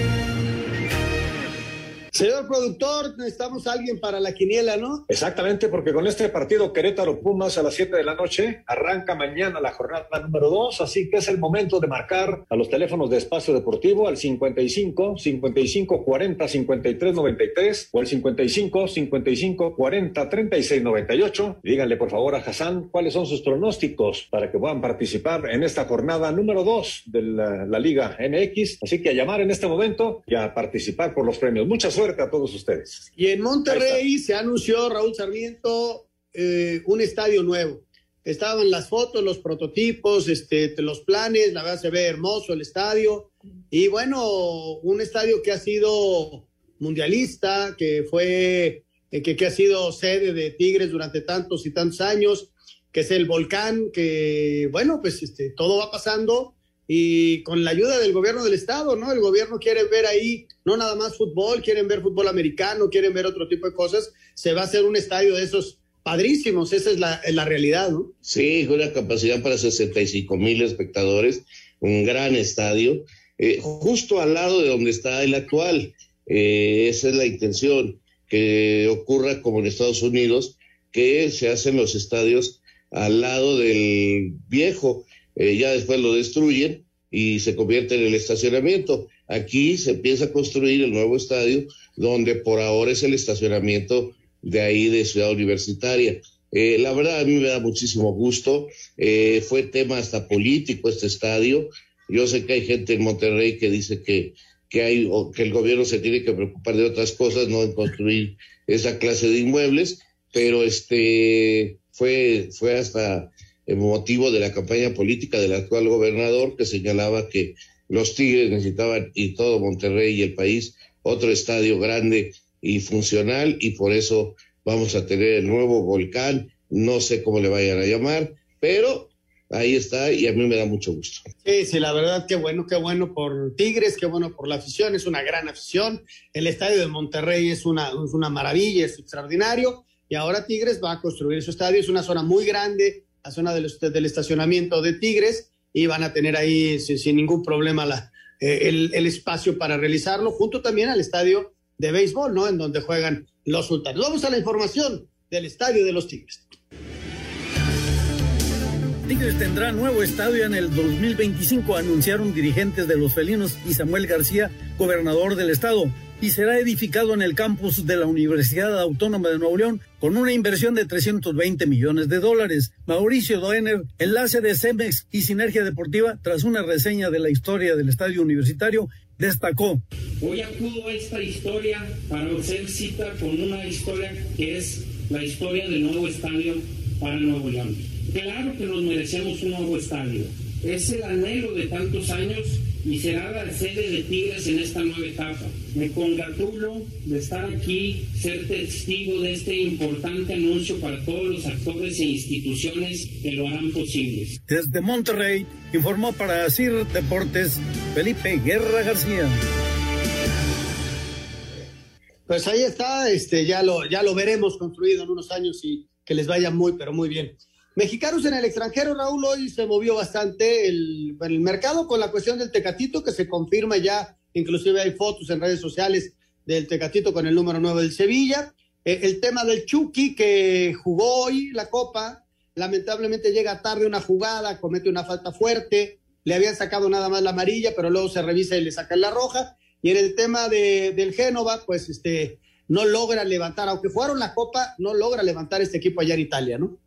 Speaker 7: Señor productor, necesitamos a alguien para la quiniela, ¿no?
Speaker 11: Exactamente, porque con este partido Querétaro Pumas a las 7 de la noche arranca mañana la jornada número 2, así que es el momento de marcar a los teléfonos de Espacio Deportivo al 55 55 40 53 93 o al 55 55 40 36 98. Díganle por favor a Hassan cuáles son sus pronósticos para que puedan participar en esta jornada número 2 de la, Liga MX. Así que a llamar en este momento y a participar por los premios. Mucha suerte a todos ustedes.
Speaker 7: Y en Monterrey se anunció, Raúl Sarmiento, eh, un estadio nuevo. Estaban las fotos, los prototipos, este, los planes, la verdad se ve hermoso el estadio. Y bueno, un estadio que ha sido mundialista, que fue, eh, que, que ha sido sede de Tigres durante tantos y tantos años, que es el volcán, que bueno, pues este, todo va pasando y con la ayuda del gobierno del estado, ¿no? El gobierno quiere ver ahí no nada más fútbol, quieren ver fútbol americano, quieren ver otro tipo de cosas. Se va a hacer un estadio de esos padrísimos, esa es la, la realidad, ¿no?
Speaker 8: Sí, con una capacidad para 65 mil espectadores, un gran estadio, eh, justo al lado de donde está el actual. Eh, esa es la intención, que ocurra como en Estados Unidos, que se hacen los estadios al lado del viejo eh, ya después lo destruyen y se convierte en el estacionamiento. Aquí se empieza a construir el nuevo estadio, donde por ahora es el estacionamiento de ahí de Ciudad Universitaria. Eh, la verdad a mí me da muchísimo gusto. Eh, fue tema hasta político este estadio. Yo sé que hay gente en Monterrey que dice que, que, hay, que el gobierno se tiene que preocupar de otras cosas, no en construir esa clase de inmuebles, pero este fue, fue hasta motivo de la campaña política del actual gobernador que señalaba que los Tigres necesitaban y todo Monterrey y el país otro estadio grande y funcional y por eso vamos a tener el nuevo volcán, no sé cómo le vayan a llamar, pero ahí está y a mí me da mucho gusto.
Speaker 7: Sí, sí, la verdad, qué bueno, qué bueno por Tigres, qué bueno por la afición, es una gran afición. El estadio de Monterrey es una, es una maravilla, es extraordinario. Y ahora Tigres va a construir su estadio, es una zona muy grande, la zona del, del estacionamiento de Tigres y van a tener ahí sin, ningún problema la, eh, el, el, espacio para realizarlo, junto también al estadio de béisbol, ¿no? En donde juegan los sultanes. Vamos a la información del estadio de los Tigres.
Speaker 13: Tigres tendrá nuevo estadio en el 2025, anunciaron dirigentes de los felinos y Samuel García, gobernador del estado y será edificado en el campus de la Universidad Autónoma de Nuevo León con una inversión de 320 millones de dólares. Mauricio Doener, enlace de CEMEX y Sinergia Deportiva, tras una reseña de la historia del estadio universitario, destacó.
Speaker 24: Hoy acudo a esta historia para hacer cita con una historia que es la historia del nuevo estadio para Nuevo León. Claro que nos merecemos un nuevo estadio. Es el anhelo de tantos años y será la sede de Tigres en esta nueva etapa. Me congratulo de estar aquí, ser testigo de este importante anuncio para todos los actores e instituciones que lo harán posible.
Speaker 13: Desde Monterrey, informó para CIR Deportes Felipe Guerra García.
Speaker 7: Pues ahí está, este, ya lo, ya lo veremos construido en unos años y que les vaya muy, pero muy bien. Mexicanos en el extranjero, Raúl, hoy se movió bastante el, el mercado con la cuestión del Tecatito, que se confirma ya, inclusive hay fotos en redes sociales del Tecatito con el número 9 del Sevilla. Eh, el tema del Chucky, que jugó hoy la Copa, lamentablemente llega tarde una jugada, comete una falta fuerte, le habían sacado nada más la amarilla, pero luego se revisa y le sacan la roja. Y en el tema de, del Génova, pues este, no logra levantar, aunque fueron la Copa, no logra levantar este equipo allá en Italia, ¿no?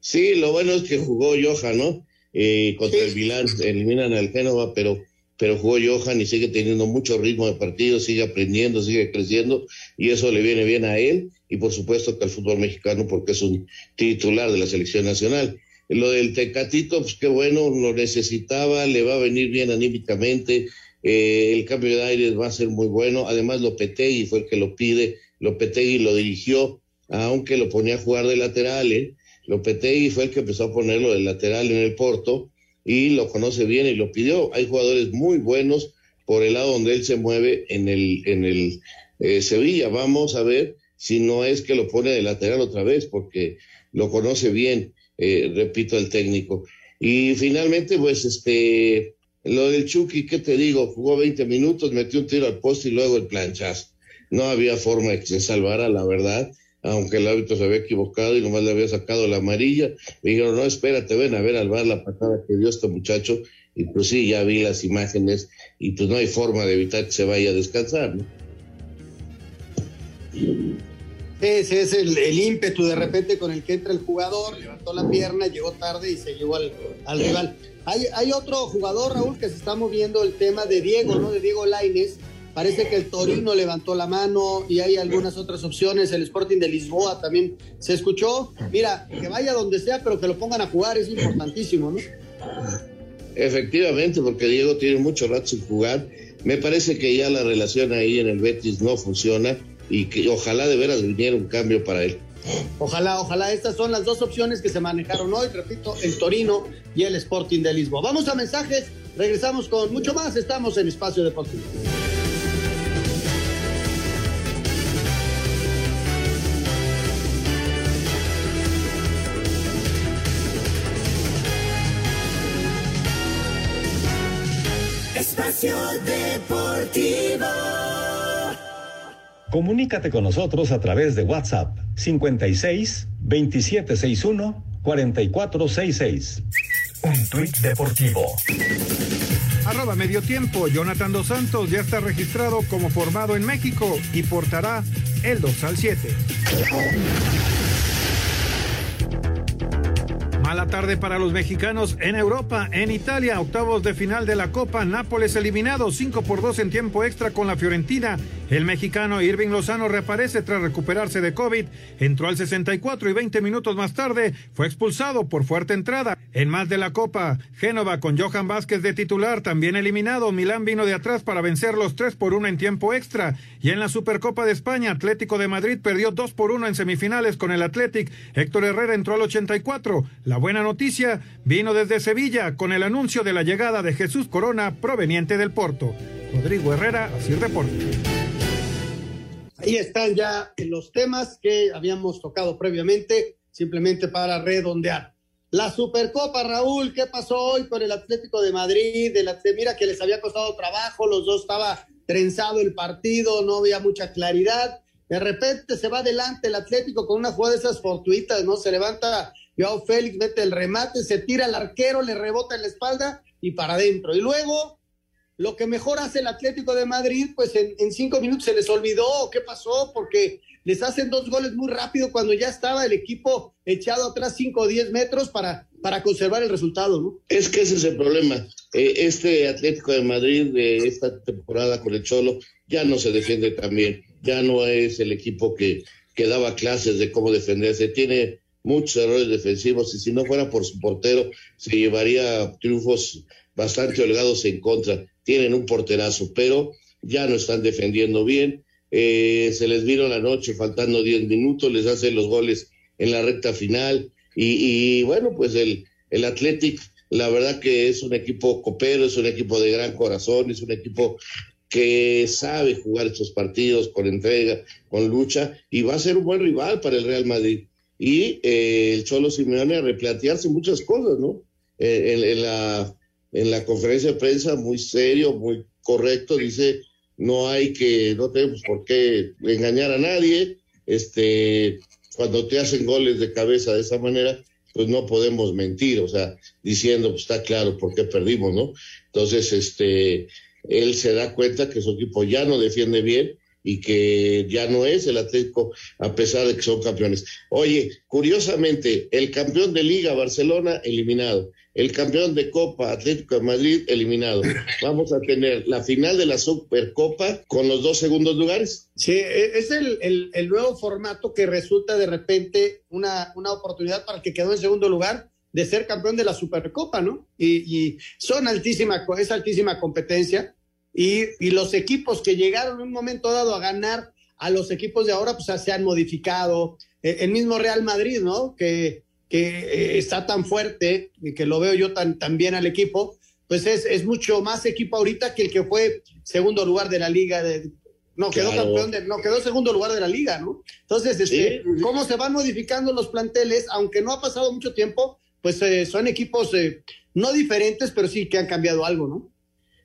Speaker 8: Sí, lo bueno es que jugó Johan, ¿no? Eh, contra el Milán, eliminan al Génova, pero, pero jugó Johan y sigue teniendo mucho ritmo de partido, sigue aprendiendo, sigue creciendo, y eso le viene bien a él, y por supuesto que al fútbol mexicano, porque es un titular de la selección nacional. Lo del Tecatito, pues qué bueno, lo necesitaba, le va a venir bien anímicamente, eh, el cambio de aires va a ser muy bueno, además Lopetegui fue el que lo pide, Lopetegui lo dirigió, aunque lo ponía a jugar de lateral, ¿eh? Lopetegui fue el que empezó a ponerlo de lateral en el Porto y lo conoce bien y lo pidió. Hay jugadores muy buenos por el lado donde él se mueve en el, en el eh, Sevilla. Vamos a ver si no es que lo pone de lateral otra vez, porque lo conoce bien, eh, repito, el técnico. Y finalmente, pues, este, lo del Chucky, ¿qué te digo? Jugó 20 minutos, metió un tiro al poste y luego el planchazo. No había forma de que se salvara, la verdad aunque el árbitro se había equivocado y nomás le había sacado la amarilla. Me dijeron, no, espérate, ven a ver al bar la patada que dio este muchacho. Y pues sí, ya vi las imágenes y pues no hay forma de evitar que se vaya a descansar, ¿no?
Speaker 7: Ese es el, el, ímpetu de repente con el que entra el jugador, levantó la pierna, llegó tarde y se llevó al, al rival. Hay, hay, otro jugador, Raúl, que se está moviendo el tema de Diego, ¿no? De Diego Laines. Parece que el Torino levantó la mano y hay algunas otras opciones. El Sporting de Lisboa también se escuchó. Mira, que vaya donde sea, pero que lo pongan a jugar es importantísimo, ¿no?
Speaker 8: Efectivamente, porque Diego tiene mucho rato sin jugar. Me parece que ya la relación ahí en el Betis no funciona y que ojalá de veras viniera un cambio para él.
Speaker 7: Ojalá, ojalá. Estas son las dos opciones que se manejaron hoy. Repito, el Torino y el Sporting de Lisboa. Vamos a mensajes. Regresamos con mucho más. Estamos en Espacio Deportivo.
Speaker 16: Espacio Deportivo.
Speaker 19: Comunícate con nosotros a través de WhatsApp 56 2761 4466.
Speaker 17: Un tuit deportivo.
Speaker 1: Arroba medio tiempo. Jonathan Dos Santos ya está registrado como formado en México y portará el 2 al 7. Mala tarde para los mexicanos en Europa. En Italia, octavos de final de la Copa. Nápoles eliminado 5 por 2 en tiempo extra con la Fiorentina. El mexicano Irving Lozano reaparece tras recuperarse de COVID. Entró al 64 y 20 minutos más tarde fue expulsado por fuerte entrada. En más de la Copa, Génova con Johan Vázquez de titular, también eliminado. Milán vino de atrás para vencer los 3 por 1 en tiempo extra. Y en la Supercopa de España, Atlético de Madrid perdió 2 por 1 en semifinales con el Athletic. Héctor Herrera entró al 84. La buena noticia vino desde Sevilla con el anuncio de la llegada de Jesús Corona proveniente del Porto. Rodrigo Herrera, así reporta.
Speaker 7: Ahí están ya los temas que habíamos tocado previamente, simplemente para redondear. La Supercopa, Raúl, ¿qué pasó hoy con el Atlético de Madrid? Mira que les había costado trabajo, los dos estaba trenzado el partido, no había mucha claridad. De repente se va adelante el Atlético con una jugada de esas fortuitas, ¿no? Se levanta Joao Félix, mete el remate, se tira al arquero, le rebota en la espalda y para adentro. Y luego lo que mejor hace el Atlético de Madrid, pues en, cinco minutos se les olvidó qué pasó, porque les hacen dos goles muy rápido cuando ya estaba el equipo echado atrás cinco o diez metros para, para conservar el resultado, ¿no?
Speaker 8: Es que ese es el problema. Eh, este Atlético de Madrid de esta temporada con el Cholo ya no se defiende tan bien, ya no es el equipo que, que daba clases de cómo defenderse, tiene muchos errores defensivos y si no fuera por su portero se llevaría triunfos bastante holgados en contra. Tienen un porterazo, pero ya no están defendiendo bien. Eh, se les vino la noche faltando 10 minutos, les hacen los goles en la recta final y, y bueno, pues el, el Athletic, la verdad que es un equipo copero, es un equipo de gran corazón, es un equipo que sabe jugar estos partidos con entrega, con lucha, y va a ser un buen rival para el Real Madrid. Y eh, el Cholo Simeone a replantearse muchas cosas, ¿no? Eh, en, la, en la conferencia de prensa, muy serio, muy correcto, dice, no hay que, no tenemos por qué engañar a nadie, este, cuando te hacen goles de cabeza de esa manera, pues no podemos mentir, o sea, diciendo, pues está claro por qué perdimos, ¿no? Entonces, este, él se da cuenta que su equipo ya no defiende bien y que ya no es el Atlético a pesar de que son campeones. Oye, curiosamente, el campeón de Liga Barcelona eliminado, el campeón de Copa Atlético de Madrid eliminado. Vamos a tener la final de la Supercopa con los dos segundos lugares.
Speaker 7: Sí, e, es el, el, el nuevo formato que resulta de repente una, una oportunidad para el que quedó en segundo lugar de ser campeón de la Supercopa, ¿no? Y, y son altísima, es altísima competencia y, y, los equipos que llegaron en un momento dado a ganar a los equipos de ahora, pues se han modificado. Eh, el mismo Real Madrid, ¿no? Que, que eh, está tan fuerte y que lo veo yo tan, tan bien al equipo, pues es, es, mucho más equipo ahorita que el que fue segundo lugar de la liga. De, no, quedó claro. campeón, de, no, quedó segundo lugar de la liga, ¿no? Entonces, este, sí. cómo se van modificando los planteles, aunque no ha pasado mucho tiempo, pues eh, son equipos eh, no diferentes, pero sí que han cambiado algo, ¿no?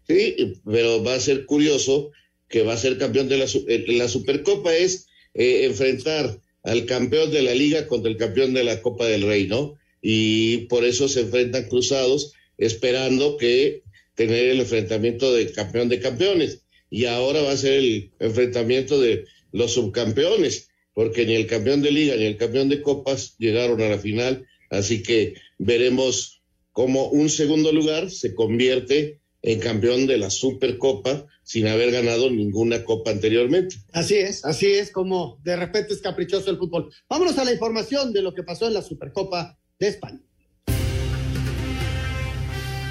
Speaker 8: Sí, pero va a ser curioso que va a ser campeón de la, eh, la Supercopa es eh, enfrentar al campeón de la liga contra el campeón de la Copa del Rey, ¿no? Y por eso se enfrentan cruzados, esperando que tener el enfrentamiento del campeón de campeones. Y ahora va a ser el enfrentamiento de los subcampeones, porque ni el campeón de liga ni el campeón de copas llegaron a la final, así que veremos cómo un segundo lugar se convierte en campeón de la Supercopa sin haber ganado ninguna copa anteriormente.
Speaker 7: Así es, así es como de repente es caprichoso el fútbol. Vámonos a la información de lo que pasó en la Supercopa de España.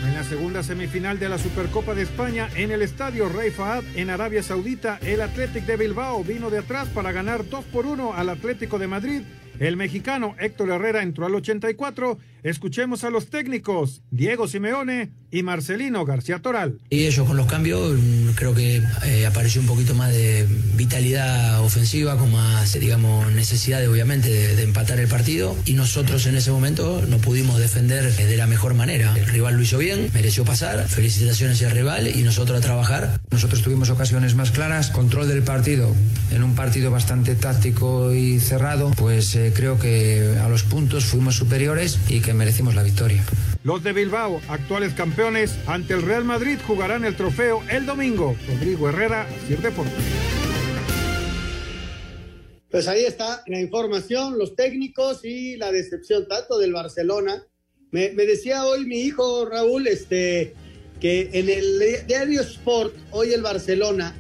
Speaker 1: En la segunda semifinal de la Supercopa de España, en el estadio Rey Fahad, en Arabia Saudita, el Athletic de Bilbao vino de atrás para ganar 2 por 1 al Atlético de Madrid. El mexicano Héctor Herrera entró al 84. Escuchemos a los técnicos Diego Simeone y Marcelino García Toral.
Speaker 25: Y ellos con los cambios creo que eh, apareció un poquito más de vitalidad ofensiva, con más, digamos, necesidad de, obviamente de, de, empatar el partido. Y nosotros en ese momento no pudimos defender de la mejor manera. El rival lo hizo bien, mereció pasar. Felicitaciones al rival y nosotros a trabajar.
Speaker 26: Nosotros tuvimos ocasiones más claras, control del partido en un partido bastante táctico y cerrado, pues eh, creo que a los puntos fuimos superiores y que merecimos la victoria.
Speaker 1: Los de Bilbao, actuales campeones, ante el Real Madrid jugarán el trofeo el domingo. Rodrigo Herrera, Sir Deportes.
Speaker 7: Pues ahí está la información, los técnicos y la decepción tanto del Barcelona. Me, me decía hoy mi hijo Raúl este, que en el diario Sport, hoy el Barcelona,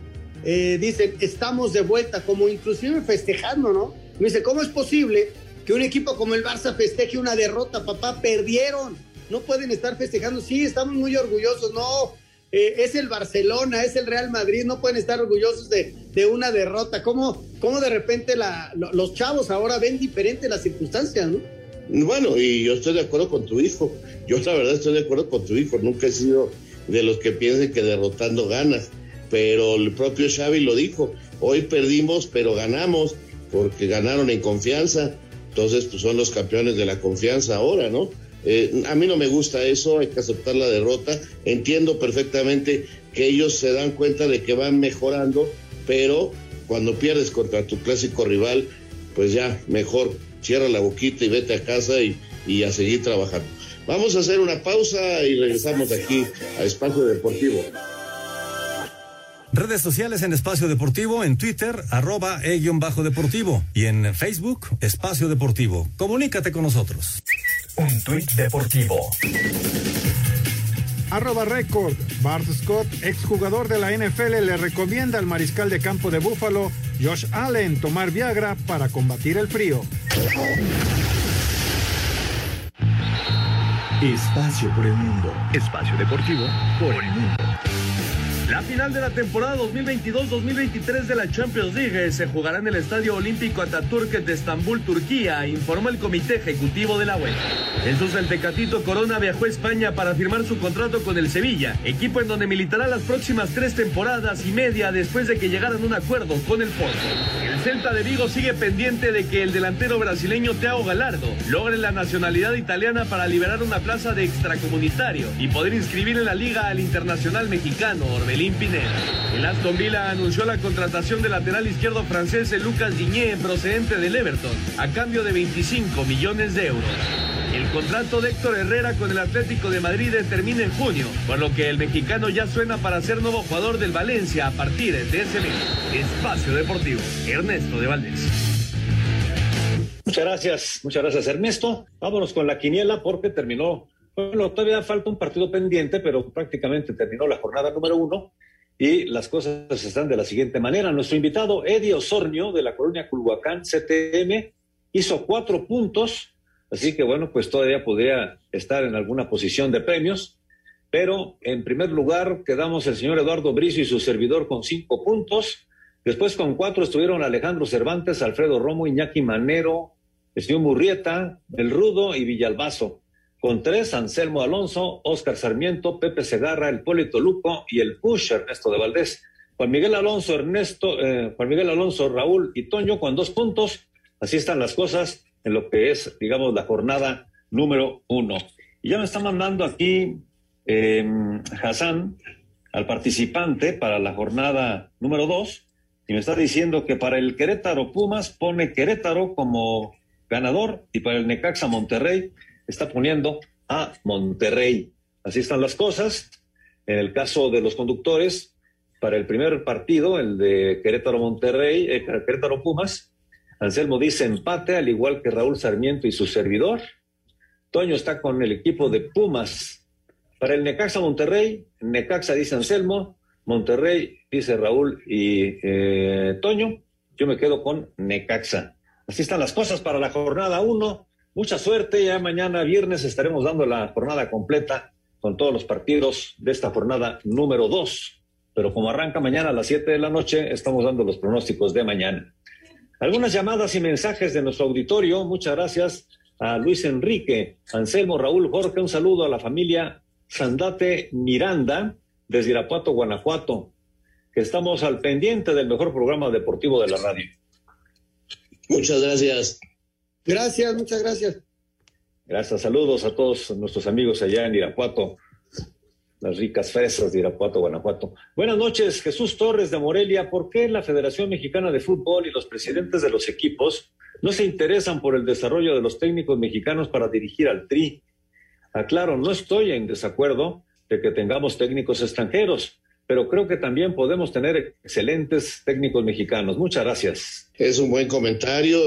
Speaker 7: eh, dicen, estamos de vuelta, como inclusive festejando, ¿no? Me dice, ¿cómo es posible que un equipo como el Barça festeje una derrota? Papá, perdieron. No pueden estar festejando. Sí, estamos muy orgullosos. No, eh, es el Barcelona, es el Real Madrid. No pueden estar orgullosos de, de una derrota. ¿Cómo, cómo de repente los chavos ahora ven diferente las circunstancias, no?
Speaker 8: Bueno, y yo estoy de acuerdo con tu hijo. Yo la verdad estoy de acuerdo con tu hijo. Nunca he sido de los que piensen que derrotando ganas. Pero el propio Xavi lo dijo. Hoy perdimos, pero ganamos porque ganaron en confianza, entonces pues son los campeones de la confianza ahora, ¿no? Eh, a mí no me gusta eso, hay que aceptar la derrota, entiendo perfectamente que ellos se dan cuenta de que van mejorando, pero cuando pierdes contra tu clásico rival, pues ya mejor cierra la boquita y vete a casa y, y a seguir trabajando. Vamos a hacer una pausa y regresamos aquí a Espacio Deportivo.
Speaker 19: Redes sociales en Espacio Deportivo, en Twitter, arroba e-bajo deportivo y en Facebook, Espacio Deportivo. Comunícate con nosotros.
Speaker 27: Un tuit deportivo.
Speaker 1: Arroba Record. Bart Scott, exjugador de la NFL, le recomienda al mariscal de campo de Búfalo, Josh Allen, tomar Viagra para combatir el frío.
Speaker 27: Espacio por el mundo. Espacio deportivo por el mundo.
Speaker 28: La final de la temporada 2022-2023 de la Champions League se jugará en el Estadio Olímpico Ataturk de Estambul, Turquía, informa el Comité Ejecutivo de la UEFA. El Tecatito Corona viajó a España para firmar su contrato con el Sevilla, equipo en donde militará las próximas tres temporadas y media después de que llegaran a un acuerdo con el Porto. El Celta de Vigo sigue pendiente de que el delantero brasileño Thiago Galardo logre la nacionalidad italiana para liberar una plaza de extracomunitario y poder inscribir en la liga al internacional mexicano Orbelín el Aston Villa anunció la contratación del lateral izquierdo francés Lucas Digné procedente del Everton a cambio de 25 millones de euros. El contrato de Héctor Herrera con el Atlético de Madrid termina en junio, por lo que el mexicano ya suena para ser nuevo jugador del Valencia a partir de ese mes. Espacio Deportivo, Ernesto de Valdés.
Speaker 11: Muchas gracias, muchas gracias Ernesto. Vámonos con la quiniela porque terminó bueno, todavía falta un partido pendiente, pero prácticamente terminó la jornada número uno y las cosas están de la siguiente manera. Nuestro invitado, Eddie Osornio, de la colonia Culhuacán, CTM, hizo cuatro puntos, así que bueno, pues todavía podría estar en alguna posición de premios. Pero en primer lugar quedamos el señor Eduardo Bricio y su servidor con cinco puntos. Después con cuatro estuvieron Alejandro Cervantes, Alfredo Romo, Iñaki Manero, el señor Murrieta, El Rudo y Villalbazo. Con tres, Anselmo Alonso, Oscar Sarmiento, Pepe Segarra, el Polito Luco y el Push Ernesto de Valdés. Juan Miguel Alonso, Ernesto, eh, Juan Miguel Alonso, Raúl y Toño con dos puntos. Así están las cosas en lo que es, digamos, la jornada número uno. Y ya me está mandando aquí eh, Hassan al participante para la jornada número dos y me está diciendo que para el Querétaro Pumas pone Querétaro como ganador y para el Necaxa Monterrey está poniendo a Monterrey. Así están las cosas. En el caso de los conductores, para el primer partido, el de Querétaro-Monterrey, eh, Querétaro-Pumas, Anselmo dice empate, al igual que Raúl Sarmiento y su servidor. Toño está con el equipo de Pumas. Para el Necaxa Monterrey, Necaxa dice Anselmo, Monterrey dice Raúl y eh, Toño. Yo me quedo con Necaxa. Así están las cosas para la jornada 1. Mucha suerte, ya mañana viernes estaremos dando la jornada completa con todos los partidos de esta jornada número dos. Pero como arranca mañana a las 7 de la noche, estamos dando los pronósticos de mañana. Algunas llamadas y mensajes de nuestro auditorio. Muchas gracias a Luis Enrique, Anselmo, Raúl, Jorge. Un saludo a la familia Sandate Miranda desde Irapuato, Guanajuato, que estamos al pendiente del mejor programa deportivo de la radio.
Speaker 8: Muchas gracias.
Speaker 7: Gracias, muchas gracias.
Speaker 11: Gracias, saludos a todos nuestros amigos allá en Irapuato, las ricas fresas de Irapuato, Guanajuato. Buenas noches, Jesús Torres de Morelia. ¿Por qué la Federación Mexicana de Fútbol y los presidentes de los equipos no se interesan por el desarrollo de los técnicos mexicanos para dirigir al TRI? Aclaro, no estoy en desacuerdo de que tengamos técnicos extranjeros, pero creo que también podemos tener excelentes técnicos mexicanos. Muchas gracias.
Speaker 8: Es un buen comentario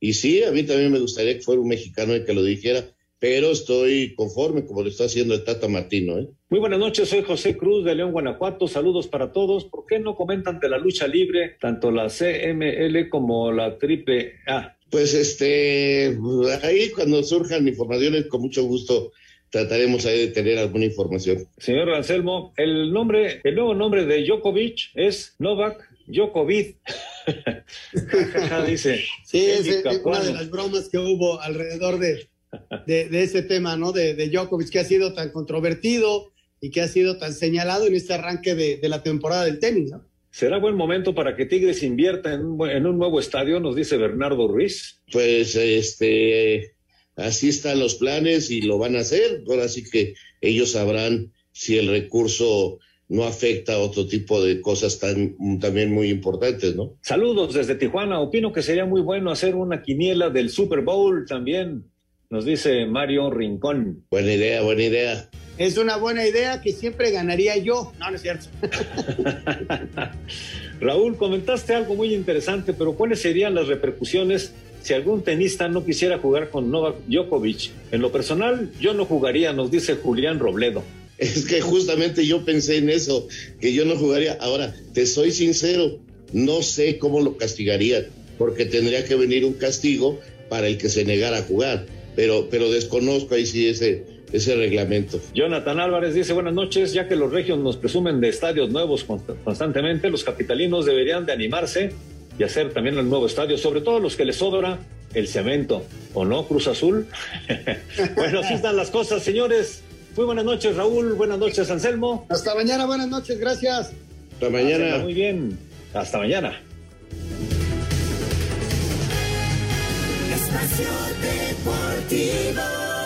Speaker 8: y sí, a mí también me gustaría que fuera un mexicano el que lo dijera, pero estoy conforme como lo está haciendo el Tata Martino. ¿eh?
Speaker 11: Muy buenas noches, soy José Cruz de León, Guanajuato. Saludos para todos. ¿Por qué no comentan de la lucha libre, tanto la CML como la Triple A?
Speaker 8: Pues este, ahí cuando surjan informaciones, con mucho gusto trataremos ahí de tener alguna información.
Speaker 11: Señor Anselmo, el nombre, el nuevo nombre de Djokovic es Novak Djokovic. dice.
Speaker 7: Sí, es una de las bromas que hubo alrededor de, de, ese tema, ¿no? De, de, Djokovic, que ha sido tan controvertido y que ha sido tan señalado en este arranque de, de la temporada del tenis, ¿no?
Speaker 11: ¿Será buen momento para que Tigres invierta en un, en un nuevo estadio? Nos dice Bernardo Ruiz.
Speaker 8: Pues este, así están los planes y lo van a hacer. Ahora sí que ellos sabrán si el recurso no afecta a otro tipo de cosas tan también muy importantes, ¿no?
Speaker 11: Saludos desde Tijuana. Opino que sería muy bueno hacer una quiniela del Super Bowl también, nos dice Mario Rincón.
Speaker 8: Buena idea, buena idea.
Speaker 7: Es una buena idea que siempre ganaría yo. No, no es cierto.
Speaker 11: Raúl, comentaste algo muy interesante, pero ¿cuáles serían las repercusiones si algún tenista no quisiera jugar con Novak Djokovic? En lo personal, yo no jugaría, nos dice Julián Robledo.
Speaker 8: Es que justamente yo pensé en eso, que yo no jugaría. Ahora, te soy sincero, no sé cómo lo castigaría, porque tendría que venir un castigo para el que se negara a jugar. Pero, pero desconozco ahí sí ese, ese reglamento.
Speaker 11: Jonathan Álvarez dice buenas noches, ya que los regios nos presumen de estadios nuevos constantemente, los capitalinos deberían de animarse y hacer también el nuevo estadio, sobre todo los que les sobra el cemento, ¿o no, Cruz Azul? bueno, así están las cosas, señores. Muy buenas noches, Raúl. Buenas noches, Anselmo.
Speaker 7: Hasta mañana, buenas noches, gracias.
Speaker 8: Hasta mañana.
Speaker 11: muy bien. Hasta mañana.
Speaker 16: Espacio Deportivo.